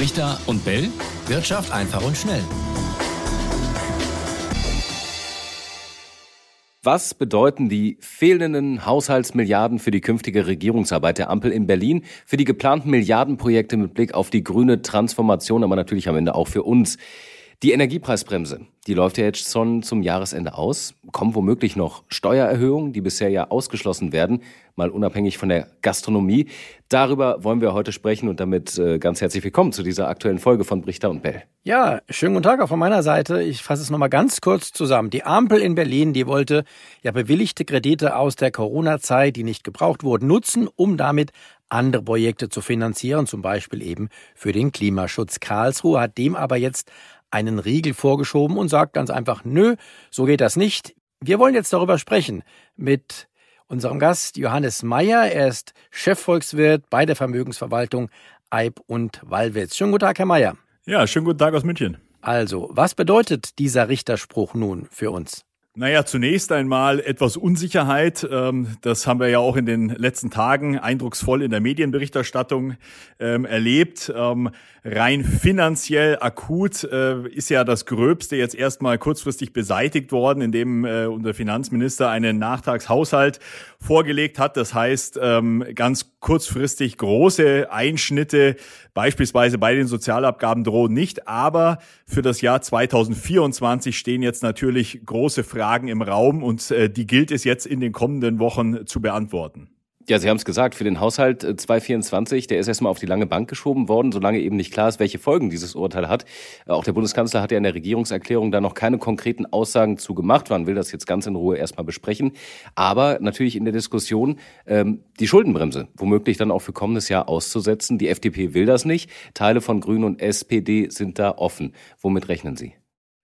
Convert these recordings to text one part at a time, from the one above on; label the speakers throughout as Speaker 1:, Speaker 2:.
Speaker 1: Richter und Bell. Wirtschaft einfach und schnell.
Speaker 2: Was bedeuten die fehlenden Haushaltsmilliarden für die künftige Regierungsarbeit der Ampel in Berlin, für die geplanten Milliardenprojekte mit Blick auf die grüne Transformation, aber natürlich am Ende auch für uns? Die Energiepreisbremse, die läuft ja jetzt schon zum Jahresende aus. Kommen womöglich noch Steuererhöhungen, die bisher ja ausgeschlossen werden, mal unabhängig von der Gastronomie. Darüber wollen wir heute sprechen und damit äh, ganz herzlich willkommen zu dieser aktuellen Folge von Brichter und Bell.
Speaker 3: Ja, schönen guten Tag auch von meiner Seite. Ich fasse es nochmal ganz kurz zusammen. Die Ampel in Berlin, die wollte ja bewilligte Kredite aus der Corona-Zeit, die nicht gebraucht wurden, nutzen, um damit andere Projekte zu finanzieren, zum Beispiel eben für den Klimaschutz. Karlsruhe hat dem aber jetzt einen Riegel vorgeschoben und sagt ganz einfach, nö, so geht das nicht. Wir wollen jetzt darüber sprechen mit unserem Gast Johannes Meyer. Er ist Chefvolkswirt bei der Vermögensverwaltung Eib und Wallwitz. Schönen guten Tag, Herr Meyer.
Speaker 4: Ja, schönen guten Tag aus München.
Speaker 3: Also, was bedeutet dieser Richterspruch nun für uns?
Speaker 4: Naja, zunächst einmal etwas Unsicherheit. Ähm, das haben wir ja auch in den letzten Tagen eindrucksvoll in der Medienberichterstattung ähm, erlebt. Ähm, rein finanziell akut äh, ist ja das Gröbste jetzt erstmal kurzfristig beseitigt worden, indem äh, unser Finanzminister einen Nachtragshaushalt vorgelegt hat. Das heißt, ganz kurzfristig große Einschnitte, beispielsweise bei den Sozialabgaben drohen nicht. Aber für das Jahr 2024 stehen jetzt natürlich große Fragen im Raum und äh, die gilt es jetzt in den kommenden Wochen zu beantworten.
Speaker 2: Ja, Sie haben es gesagt, für den Haushalt 2024, äh, der ist erstmal auf die lange Bank geschoben worden, solange eben nicht klar ist, welche Folgen dieses Urteil hat. Äh, auch der Bundeskanzler hat ja in der Regierungserklärung da noch keine konkreten Aussagen zu gemacht. Man will das jetzt ganz in Ruhe erstmal besprechen. Aber natürlich in der Diskussion ähm, die Schuldenbremse womöglich dann auch für kommendes Jahr auszusetzen. Die FDP will das nicht. Teile von Grünen und SPD sind da offen. Womit rechnen Sie?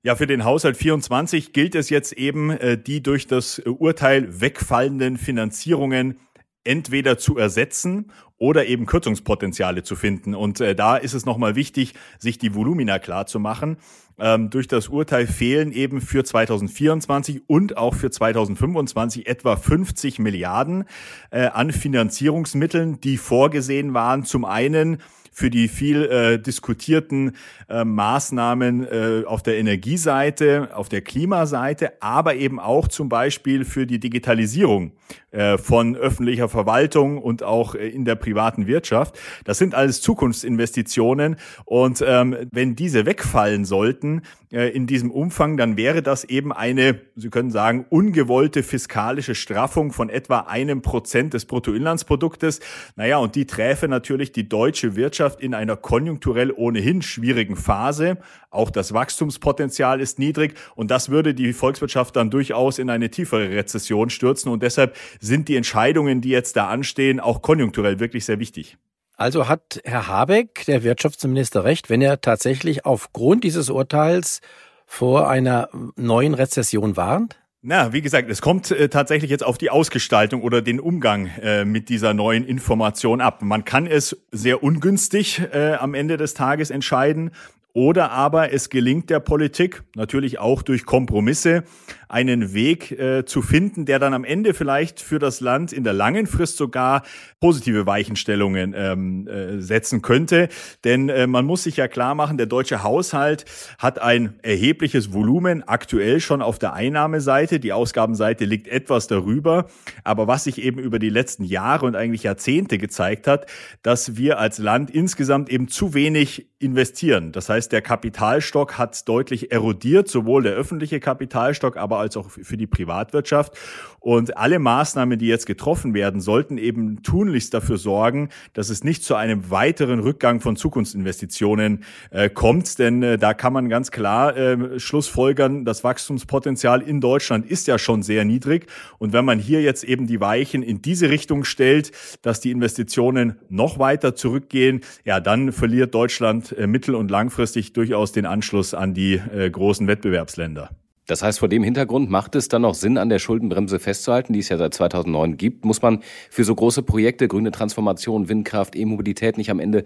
Speaker 4: Ja, für den Haushalt 24 gilt es jetzt eben, äh, die durch das Urteil wegfallenden Finanzierungen entweder zu ersetzen oder eben Kürzungspotenziale zu finden. Und äh, da ist es nochmal wichtig, sich die Volumina klar zu machen. Ähm, durch das Urteil fehlen eben für 2024 und auch für 2025 etwa 50 Milliarden äh, an Finanzierungsmitteln, die vorgesehen waren. Zum einen für die viel äh, diskutierten äh, Maßnahmen äh, auf der Energieseite, auf der Klimaseite, aber eben auch zum Beispiel für die Digitalisierung äh, von öffentlicher Verwaltung und auch äh, in der privaten Wirtschaft. Das sind alles Zukunftsinvestitionen und ähm, wenn diese wegfallen sollten äh, in diesem Umfang, dann wäre das eben eine, Sie können sagen, ungewollte fiskalische Straffung von etwa einem Prozent des Bruttoinlandsproduktes. Naja, und die träfe natürlich die deutsche Wirtschaft in einer konjunkturell ohnehin schwierigen Phase. Auch das Wachstumspotenzial ist niedrig und das würde die Volkswirtschaft dann durchaus in eine tiefere Rezession stürzen. Und deshalb sind die Entscheidungen, die jetzt da anstehen, auch konjunkturell wirklich sehr wichtig.
Speaker 3: Also hat Herr Habeck, der Wirtschaftsminister, recht, wenn er tatsächlich aufgrund dieses Urteils vor einer neuen Rezession warnt?
Speaker 4: Na, wie gesagt, es kommt äh, tatsächlich jetzt auf die Ausgestaltung oder den Umgang äh, mit dieser neuen Information ab. Man kann es sehr ungünstig äh, am Ende des Tages entscheiden oder aber es gelingt der Politik, natürlich auch durch Kompromisse, einen Weg äh, zu finden, der dann am Ende vielleicht für das Land in der langen Frist sogar positive Weichenstellungen ähm, äh, setzen könnte. Denn äh, man muss sich ja klar machen, der deutsche Haushalt hat ein erhebliches Volumen aktuell schon auf der Einnahmeseite. Die Ausgabenseite liegt etwas darüber. Aber was sich eben über die letzten Jahre und eigentlich Jahrzehnte gezeigt hat, dass wir als Land insgesamt eben zu wenig investieren. Das heißt, der Kapitalstock hat deutlich erodiert, sowohl der öffentliche Kapitalstock, aber als auch für die Privatwirtschaft. Und alle Maßnahmen, die jetzt getroffen werden, sollten eben tunlichst dafür sorgen, dass es nicht zu einem weiteren Rückgang von Zukunftsinvestitionen äh, kommt. Denn äh, da kann man ganz klar äh, schlussfolgern, das Wachstumspotenzial in Deutschland ist ja schon sehr niedrig. Und wenn man hier jetzt eben die Weichen in diese Richtung stellt, dass die Investitionen noch weiter zurückgehen, ja, dann verliert Deutschland äh, mittel- und langfristig durchaus den Anschluss an die äh, großen Wettbewerbsländer.
Speaker 2: Das heißt, vor dem Hintergrund macht es dann noch Sinn, an der Schuldenbremse festzuhalten, die es ja seit 2009 gibt. Muss man für so große Projekte, grüne Transformation, Windkraft, E-Mobilität nicht am Ende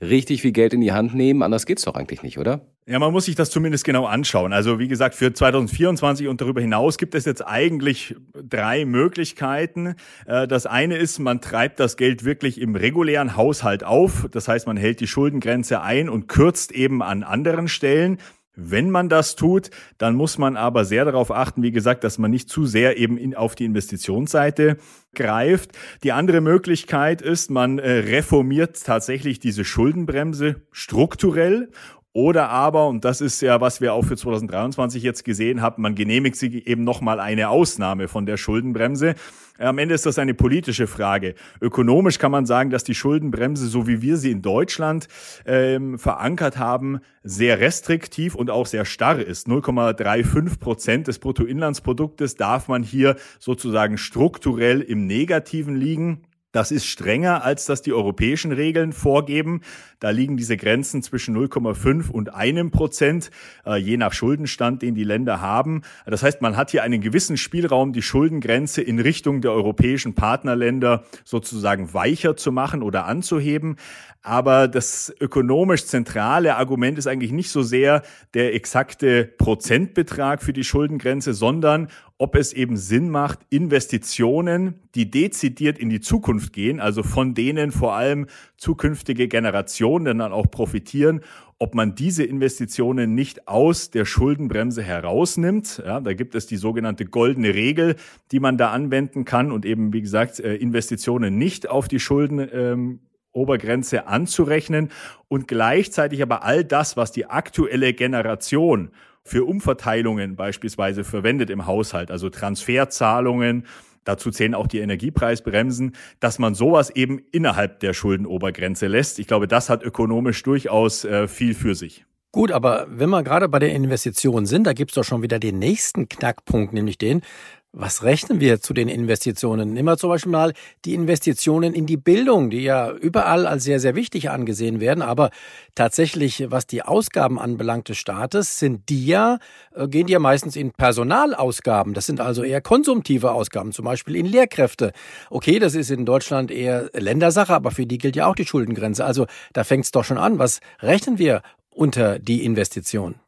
Speaker 2: richtig viel Geld in die Hand nehmen? Anders geht's doch eigentlich nicht, oder?
Speaker 4: Ja, man muss sich das zumindest genau anschauen. Also wie gesagt, für 2024 und darüber hinaus gibt es jetzt eigentlich drei Möglichkeiten. Äh, das eine ist, man treibt das Geld wirklich im regulären Haushalt auf. Das heißt, man hält die Schuldengrenze ein und kürzt eben an anderen Stellen. Wenn man das tut, dann muss man aber sehr darauf achten, wie gesagt, dass man nicht zu sehr eben in, auf die Investitionsseite greift. Die andere Möglichkeit ist, man äh, reformiert tatsächlich diese Schuldenbremse strukturell oder aber, und das ist ja, was wir auch für 2023 jetzt gesehen haben, man genehmigt sich eben nochmal eine Ausnahme von der Schuldenbremse. Am Ende ist das eine politische Frage. Ökonomisch kann man sagen, dass die Schuldenbremse, so wie wir sie in Deutschland ähm, verankert haben, sehr restriktiv und auch sehr starr ist. 0,35 Prozent des Bruttoinlandsproduktes darf man hier sozusagen strukturell im Negativen liegen. Das ist strenger, als das die europäischen Regeln vorgeben. Da liegen diese Grenzen zwischen 0,5 und einem Prozent, äh, je nach Schuldenstand, den die Länder haben. Das heißt, man hat hier einen gewissen Spielraum, die Schuldengrenze in Richtung der europäischen Partnerländer sozusagen weicher zu machen oder anzuheben. Aber das ökonomisch zentrale Argument ist eigentlich nicht so sehr der exakte Prozentbetrag für die Schuldengrenze, sondern ob es eben Sinn macht, Investitionen, die dezidiert in die Zukunft gehen, also von denen vor allem zukünftige Generationen dann auch profitieren, ob man diese Investitionen nicht aus der Schuldenbremse herausnimmt. Ja, da gibt es die sogenannte goldene Regel, die man da anwenden kann und eben, wie gesagt, äh, Investitionen nicht auf die Schulden ähm, Obergrenze anzurechnen und gleichzeitig aber all das, was die aktuelle Generation für Umverteilungen beispielsweise verwendet im Haushalt, also Transferzahlungen, dazu zählen auch die Energiepreisbremsen, dass man sowas eben innerhalb der Schuldenobergrenze lässt. Ich glaube, das hat ökonomisch durchaus äh, viel für sich.
Speaker 3: Gut, aber wenn wir gerade bei der Investition sind, da gibt's doch schon wieder den nächsten Knackpunkt, nämlich den, was rechnen wir zu den Investitionen? Wir zum Beispiel mal die Investitionen in die Bildung, die ja überall als sehr, sehr wichtig angesehen werden. Aber tatsächlich, was die Ausgaben anbelangt des Staates, sind die ja, äh, gehen die ja meistens in Personalausgaben. Das sind also eher konsumtive Ausgaben, zum Beispiel in Lehrkräfte. Okay, das ist in Deutschland eher Ländersache, aber für die gilt ja auch die Schuldengrenze. Also da fängt es doch schon an. Was rechnen wir unter die Investition?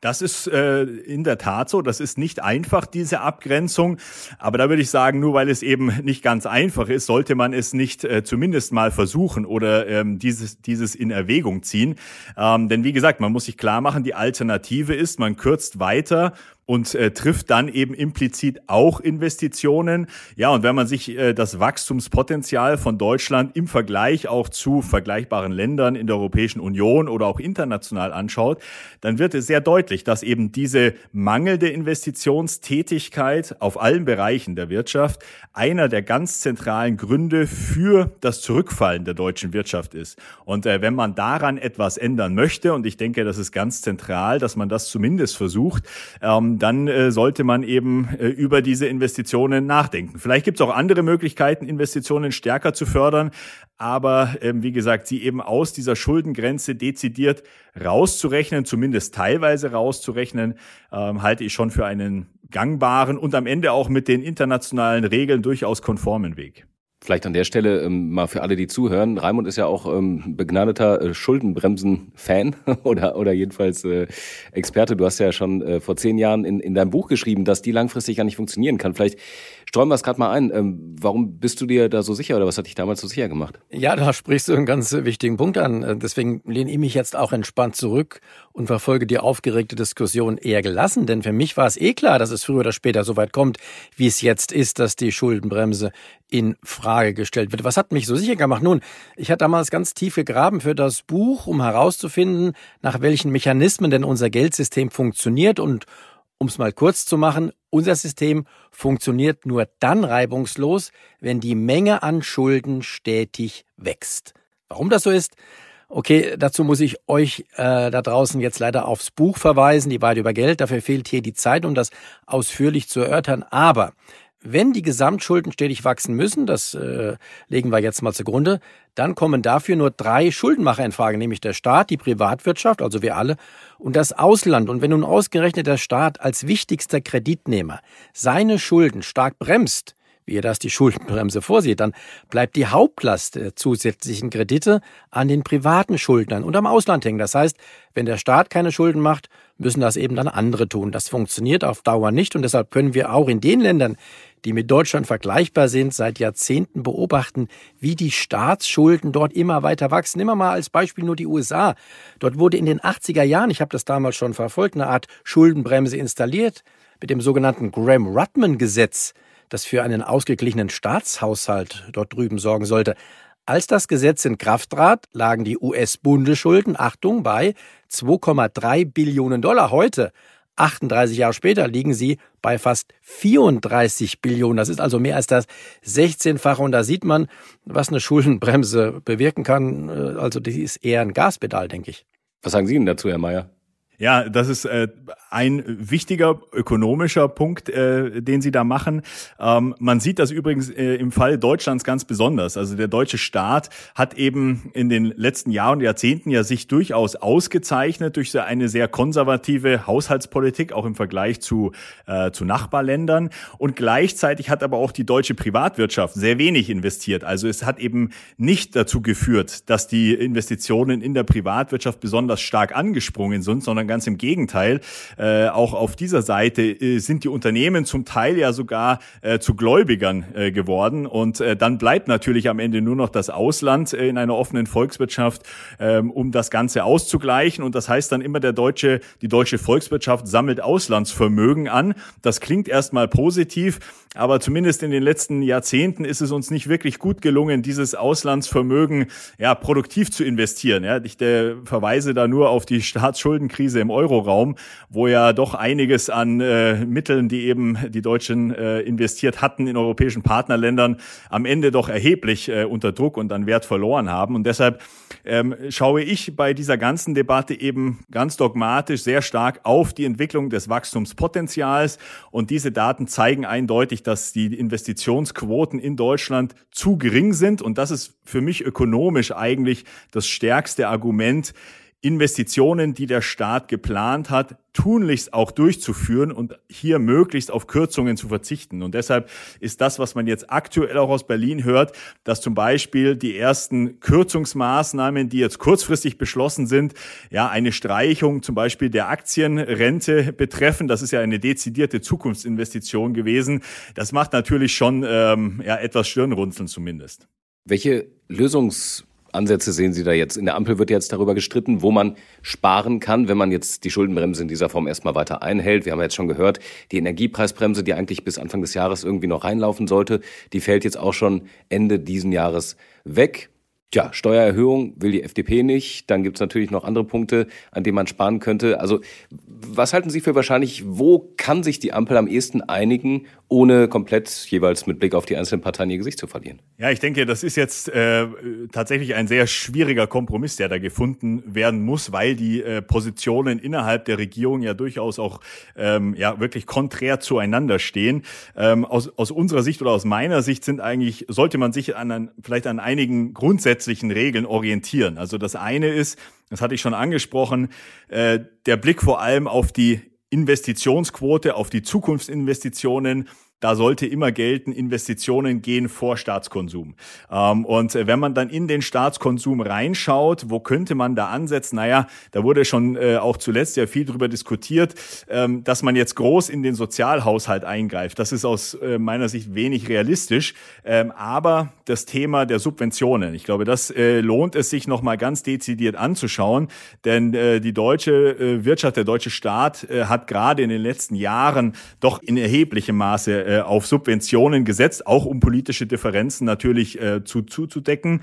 Speaker 4: Das ist äh, in der Tat so. Das ist nicht einfach, diese Abgrenzung. Aber da würde ich sagen, nur weil es eben nicht ganz einfach ist, sollte man es nicht äh, zumindest mal versuchen oder ähm, dieses, dieses in Erwägung ziehen. Ähm, denn wie gesagt, man muss sich klar machen, die Alternative ist, man kürzt weiter und äh, trifft dann eben implizit auch Investitionen. Ja, und wenn man sich äh, das Wachstumspotenzial von Deutschland im Vergleich auch zu vergleichbaren Ländern in der Europäischen Union oder auch international anschaut, dann wird es sehr deutlich, dass eben diese mangelnde Investitionstätigkeit auf allen Bereichen der Wirtschaft einer der ganz zentralen Gründe für das Zurückfallen der deutschen Wirtschaft ist. Und äh, wenn man daran etwas ändern möchte, und ich denke, das ist ganz zentral, dass man das zumindest versucht, ähm, dann äh, sollte man eben äh, über diese Investitionen nachdenken. Vielleicht gibt es auch andere Möglichkeiten, Investitionen stärker zu fördern, aber ähm, wie gesagt, sie eben aus dieser Schuldengrenze dezidiert rauszurechnen, zumindest teilweise rauszurechnen, ähm, halte ich schon für einen gangbaren und am Ende auch mit den internationalen Regeln durchaus konformen Weg.
Speaker 2: Vielleicht an der Stelle ähm, mal für alle, die zuhören. Raimund ist ja auch ähm, begnadeter äh, Schuldenbremsen-Fan oder, oder jedenfalls äh, Experte. Du hast ja schon äh, vor zehn Jahren in, in deinem Buch geschrieben, dass die langfristig gar nicht funktionieren kann. Vielleicht streuen wir es gerade mal ein. Ähm, warum bist du dir da so sicher oder was hat dich damals so sicher gemacht?
Speaker 3: Ja, da sprichst du einen ganz wichtigen Punkt an. Äh, deswegen lehne ich mich jetzt auch entspannt zurück und verfolge die aufgeregte Diskussion eher gelassen. Denn für mich war es eh klar, dass es früher oder später so weit kommt, wie es jetzt ist, dass die Schuldenbremse in Frage gestellt wird. Was hat mich so sicher gemacht? Nun, ich hatte damals ganz tief gegraben für das Buch, um herauszufinden, nach welchen Mechanismen denn unser Geldsystem funktioniert und um es mal kurz zu machen, unser System funktioniert nur dann reibungslos, wenn die Menge an Schulden stetig wächst. Warum das so ist? Okay, dazu muss ich euch äh, da draußen jetzt leider aufs Buch verweisen, die Wahrheit über Geld. Dafür fehlt hier die Zeit, um das ausführlich zu erörtern. Aber wenn die Gesamtschulden stetig wachsen müssen, das äh, legen wir jetzt mal zugrunde, dann kommen dafür nur drei Schuldenmacher in Frage, nämlich der Staat, die Privatwirtschaft, also wir alle, und das Ausland. Und wenn nun ausgerechnet der Staat als wichtigster Kreditnehmer seine Schulden stark bremst, wie er das die Schuldenbremse vorsieht, dann bleibt die Hauptlast der zusätzlichen Kredite an den privaten Schuldnern und am Ausland hängen. Das heißt, wenn der Staat keine Schulden macht, müssen das eben dann andere tun. Das funktioniert auf Dauer nicht und deshalb können wir auch in den Ländern, die mit Deutschland vergleichbar sind, seit Jahrzehnten beobachten, wie die Staatsschulden dort immer weiter wachsen. Immer mal als Beispiel nur die USA. Dort wurde in den 80er Jahren, ich habe das damals schon verfolgt, eine Art Schuldenbremse installiert mit dem sogenannten Graham-Rudman-Gesetz das für einen ausgeglichenen Staatshaushalt dort drüben sorgen sollte. Als das Gesetz in Kraft trat, lagen die US-Bundesschulden, Achtung, bei 2,3 Billionen Dollar. Heute, 38 Jahre später, liegen sie bei fast 34 Billionen. Das ist also mehr als das 16-fache. Und da sieht man, was eine Schuldenbremse bewirken kann. Also die ist eher ein Gaspedal, denke ich.
Speaker 2: Was sagen Sie denn dazu, Herr Mayer?
Speaker 4: Ja, das ist äh, ein wichtiger ökonomischer Punkt, äh, den Sie da machen. Ähm, man sieht das übrigens äh, im Fall Deutschlands ganz besonders. Also der deutsche Staat hat eben in den letzten Jahren und Jahrzehnten ja sich durchaus ausgezeichnet durch eine sehr konservative Haushaltspolitik, auch im Vergleich zu, äh, zu Nachbarländern. Und gleichzeitig hat aber auch die deutsche Privatwirtschaft sehr wenig investiert. Also es hat eben nicht dazu geführt, dass die Investitionen in der Privatwirtschaft besonders stark angesprungen sind, sondern ganz im Gegenteil. Äh, auch auf dieser Seite äh, sind die Unternehmen zum Teil ja sogar äh, zu Gläubigern äh, geworden. Und äh, dann bleibt natürlich am Ende nur noch das Ausland äh, in einer offenen Volkswirtschaft, äh, um das Ganze auszugleichen. Und das heißt dann immer, der deutsche, die deutsche Volkswirtschaft sammelt Auslandsvermögen an. Das klingt erstmal positiv, aber zumindest in den letzten Jahrzehnten ist es uns nicht wirklich gut gelungen, dieses Auslandsvermögen ja produktiv zu investieren. Ja, ich äh, verweise da nur auf die Staatsschuldenkrise Krise im Euroraum, wo ja doch einiges an äh, Mitteln, die eben die Deutschen äh, investiert hatten in europäischen Partnerländern, am Ende doch erheblich äh, unter Druck und an Wert verloren haben. Und deshalb ähm, schaue ich bei dieser ganzen Debatte eben ganz dogmatisch sehr stark auf die Entwicklung des Wachstumspotenzials. Und diese Daten zeigen eindeutig, dass die Investitionsquoten in Deutschland zu gering sind. Und das ist für mich ökonomisch eigentlich das stärkste Argument, Investitionen, die der Staat geplant hat, tunlichst auch durchzuführen und hier möglichst auf Kürzungen zu verzichten. Und deshalb ist das, was man jetzt aktuell auch aus Berlin hört, dass zum Beispiel die ersten Kürzungsmaßnahmen, die jetzt kurzfristig beschlossen sind, ja, eine Streichung zum Beispiel der Aktienrente betreffen. Das ist ja eine dezidierte Zukunftsinvestition gewesen. Das macht natürlich schon ähm, ja, etwas Stirnrunzeln zumindest.
Speaker 2: Welche Lösungs Ansätze sehen Sie da jetzt? In der Ampel wird jetzt darüber gestritten, wo man sparen kann, wenn man jetzt die Schuldenbremse in dieser Form erstmal weiter einhält. Wir haben jetzt schon gehört, die Energiepreisbremse, die eigentlich bis Anfang des Jahres irgendwie noch reinlaufen sollte, die fällt jetzt auch schon Ende diesen Jahres weg. Tja, Steuererhöhung will die FDP nicht. Dann gibt's natürlich noch andere Punkte, an denen man sparen könnte. Also was halten Sie für wahrscheinlich, wo kann sich die Ampel am ehesten einigen, ohne komplett jeweils mit Blick auf die einzelnen Parteien ihr Gesicht zu verlieren?
Speaker 4: Ja, ich denke, das ist jetzt äh, tatsächlich ein sehr schwieriger Kompromiss, der da gefunden werden muss, weil die äh, Positionen innerhalb der Regierung ja durchaus auch ähm, ja wirklich konträr zueinander stehen. Ähm, aus, aus unserer Sicht oder aus meiner Sicht sind eigentlich, sollte man sich an, an vielleicht an einigen grundsätzlichen Regeln orientieren. Also das eine ist, das hatte ich schon angesprochen, äh, der Blick vor allem auf die Investitionsquote, auf die Zukunftsinvestitionen da sollte immer gelten, Investitionen gehen vor Staatskonsum. Ähm, und wenn man dann in den Staatskonsum reinschaut, wo könnte man da ansetzen? Naja, da wurde schon äh, auch zuletzt ja viel drüber diskutiert, ähm, dass man jetzt groß in den Sozialhaushalt eingreift. Das ist aus äh, meiner Sicht wenig realistisch. Ähm, aber das Thema der Subventionen, ich glaube, das äh, lohnt es sich nochmal ganz dezidiert anzuschauen, denn die deutsche Wirtschaft, der deutsche Staat hat gerade in den letzten Jahren doch in erheblichem Maße äh, auf Subventionen gesetzt, auch um politische Differenzen natürlich äh, zu, zuzudecken.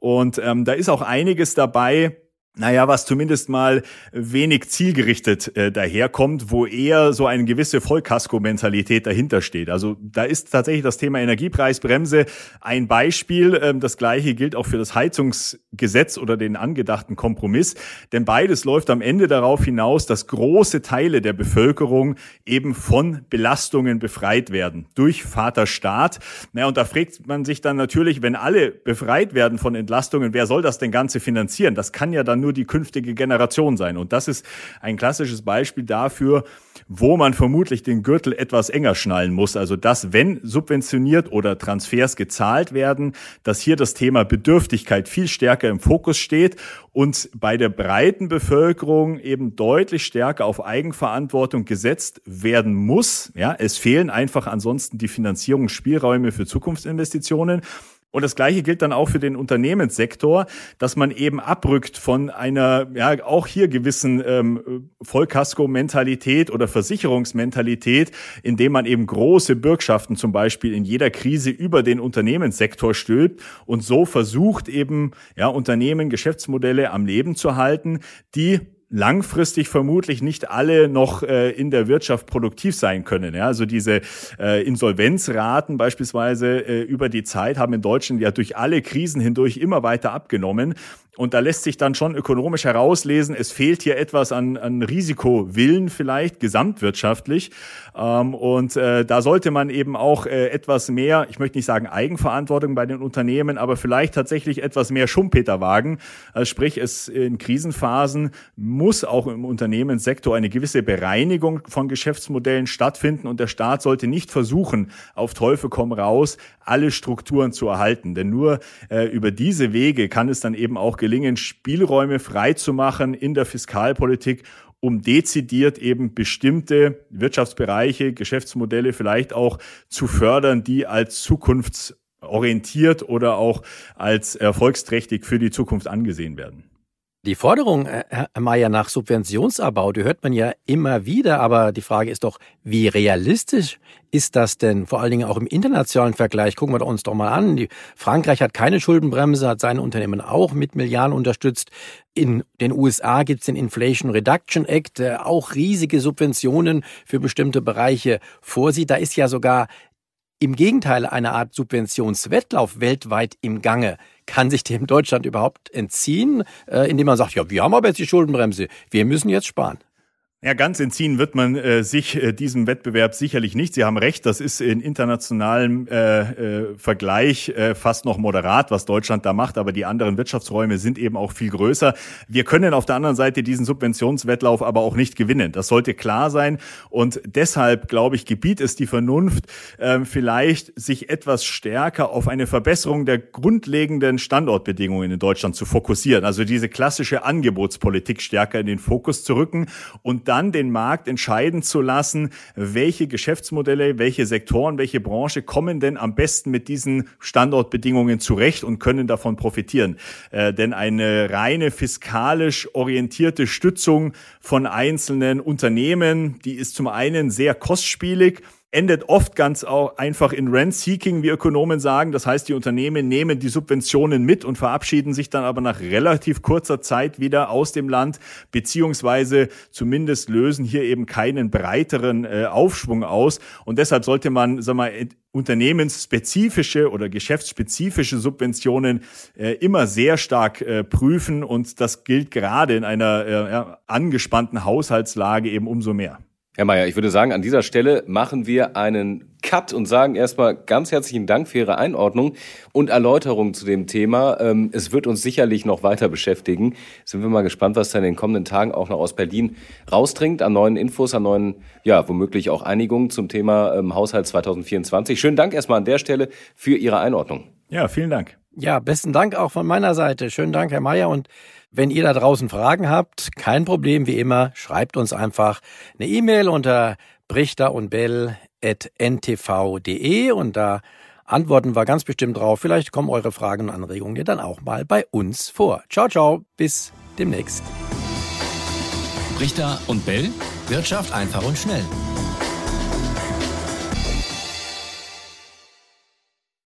Speaker 4: Und ähm, da ist auch einiges dabei, naja, was zumindest mal wenig zielgerichtet äh, daherkommt, wo eher so eine gewisse Vollkasko-Mentalität dahinter steht. Also da ist tatsächlich das Thema Energiepreisbremse ein Beispiel. Ähm, das gleiche gilt auch für das Heizungs Gesetz oder den angedachten Kompromiss. Denn beides läuft am Ende darauf hinaus, dass große Teile der Bevölkerung eben von Belastungen befreit werden durch Vaterstaat. Na, und da fragt man sich dann natürlich, wenn alle befreit werden von Entlastungen, wer soll das denn Ganze finanzieren? Das kann ja dann nur die künftige Generation sein. Und das ist ein klassisches Beispiel dafür, wo man vermutlich den Gürtel etwas enger schnallen muss. Also dass, wenn subventioniert oder Transfers gezahlt werden, dass hier das Thema Bedürftigkeit viel stärker im Fokus steht und bei der breiten Bevölkerung eben deutlich stärker auf Eigenverantwortung gesetzt werden muss. Ja, es fehlen einfach ansonsten die Finanzierungsspielräume für Zukunftsinvestitionen. Und das Gleiche gilt dann auch für den Unternehmenssektor, dass man eben abrückt von einer, ja, auch hier gewissen ähm, Vollkasko-Mentalität oder Versicherungsmentalität, indem man eben große Bürgschaften zum Beispiel in jeder Krise über den Unternehmenssektor stülpt und so versucht eben, ja, Unternehmen, Geschäftsmodelle am Leben zu halten, die langfristig vermutlich nicht alle noch äh, in der Wirtschaft produktiv sein können. Ja? Also diese äh, Insolvenzraten beispielsweise äh, über die Zeit haben in Deutschland ja durch alle Krisen hindurch immer weiter abgenommen. Und da lässt sich dann schon ökonomisch herauslesen, es fehlt hier etwas an, an Risikowillen vielleicht gesamtwirtschaftlich. Ähm, und äh, da sollte man eben auch äh, etwas mehr, ich möchte nicht sagen Eigenverantwortung bei den Unternehmen, aber vielleicht tatsächlich etwas mehr Schumpeter wagen. Also sprich, es in Krisenphasen muss auch im Unternehmenssektor eine gewisse Bereinigung von Geschäftsmodellen stattfinden und der Staat sollte nicht versuchen, auf Teufel komm raus, alle Strukturen zu erhalten. Denn nur äh, über diese Wege kann es dann eben auch gelingen, Spielräume frei zu machen in der Fiskalpolitik, um dezidiert eben bestimmte Wirtschaftsbereiche, Geschäftsmodelle vielleicht auch zu fördern, die als zukunftsorientiert oder auch als erfolgsträchtig für die Zukunft angesehen werden.
Speaker 3: Die Forderung, äh, Herr Mayer, nach Subventionsabbau, die hört man ja immer wieder, aber die Frage ist doch, wie realistisch ist das denn? Vor allen Dingen auch im internationalen Vergleich. Gucken wir uns doch mal an. Die Frankreich hat keine Schuldenbremse, hat seine Unternehmen auch mit Milliarden unterstützt. In den USA gibt es den Inflation Reduction Act, der auch riesige Subventionen für bestimmte Bereiche vorsieht. Da ist ja sogar im Gegenteil eine Art Subventionswettlauf weltweit im Gange. Kann sich dem Deutschland überhaupt entziehen, äh, indem man sagt, ja, wir haben aber jetzt die Schuldenbremse, wir müssen jetzt sparen?
Speaker 4: Ja, ganz entziehen wird man äh, sich äh, diesem Wettbewerb sicherlich nicht. Sie haben recht, das ist in internationalem äh, äh, Vergleich äh, fast noch moderat, was Deutschland da macht, aber die anderen Wirtschaftsräume sind eben auch viel größer. Wir können auf der anderen Seite diesen Subventionswettlauf aber auch nicht gewinnen. Das sollte klar sein und deshalb, glaube ich, gebiet es die Vernunft, äh, vielleicht sich etwas stärker auf eine Verbesserung der grundlegenden Standortbedingungen in Deutschland zu fokussieren. Also diese klassische Angebotspolitik stärker in den Fokus zu rücken und dann den Markt entscheiden zu lassen, welche Geschäftsmodelle, welche Sektoren, welche Branche kommen denn am besten mit diesen Standortbedingungen zurecht und können davon profitieren. Äh, denn eine reine fiskalisch orientierte Stützung von einzelnen Unternehmen, die ist zum einen sehr kostspielig endet oft ganz auch einfach in Rent-Seeking, wie Ökonomen sagen. Das heißt, die Unternehmen nehmen die Subventionen mit und verabschieden sich dann aber nach relativ kurzer Zeit wieder aus dem Land, beziehungsweise zumindest lösen hier eben keinen breiteren äh, Aufschwung aus. Und deshalb sollte man, sag mal, unternehmensspezifische oder geschäftsspezifische Subventionen äh, immer sehr stark äh, prüfen. Und das gilt gerade in einer äh, angespannten Haushaltslage eben umso mehr.
Speaker 2: Herr Mayer, ich würde sagen, an dieser Stelle machen wir einen Cut und sagen erstmal ganz herzlichen Dank für Ihre Einordnung und Erläuterung zu dem Thema. Ähm, es wird uns sicherlich noch weiter beschäftigen. Sind wir mal gespannt, was da in den kommenden Tagen auch noch aus Berlin rausdringt an neuen Infos, an neuen, ja, womöglich auch Einigungen zum Thema ähm, Haushalt 2024. Schönen Dank erstmal an der Stelle für Ihre Einordnung.
Speaker 4: Ja, vielen Dank.
Speaker 3: Ja, besten Dank auch von meiner Seite. Schönen Dank, Herr Mayer. Und wenn ihr da draußen Fragen habt, kein Problem, wie immer, schreibt uns einfach eine E-Mail unter brichter und bell.ntv.de und da antworten wir ganz bestimmt drauf. Vielleicht kommen eure Fragen und Anregungen ja dann auch mal bei uns vor. Ciao, ciao, bis demnächst.
Speaker 1: Brichter und Bell, Wirtschaft einfach und schnell.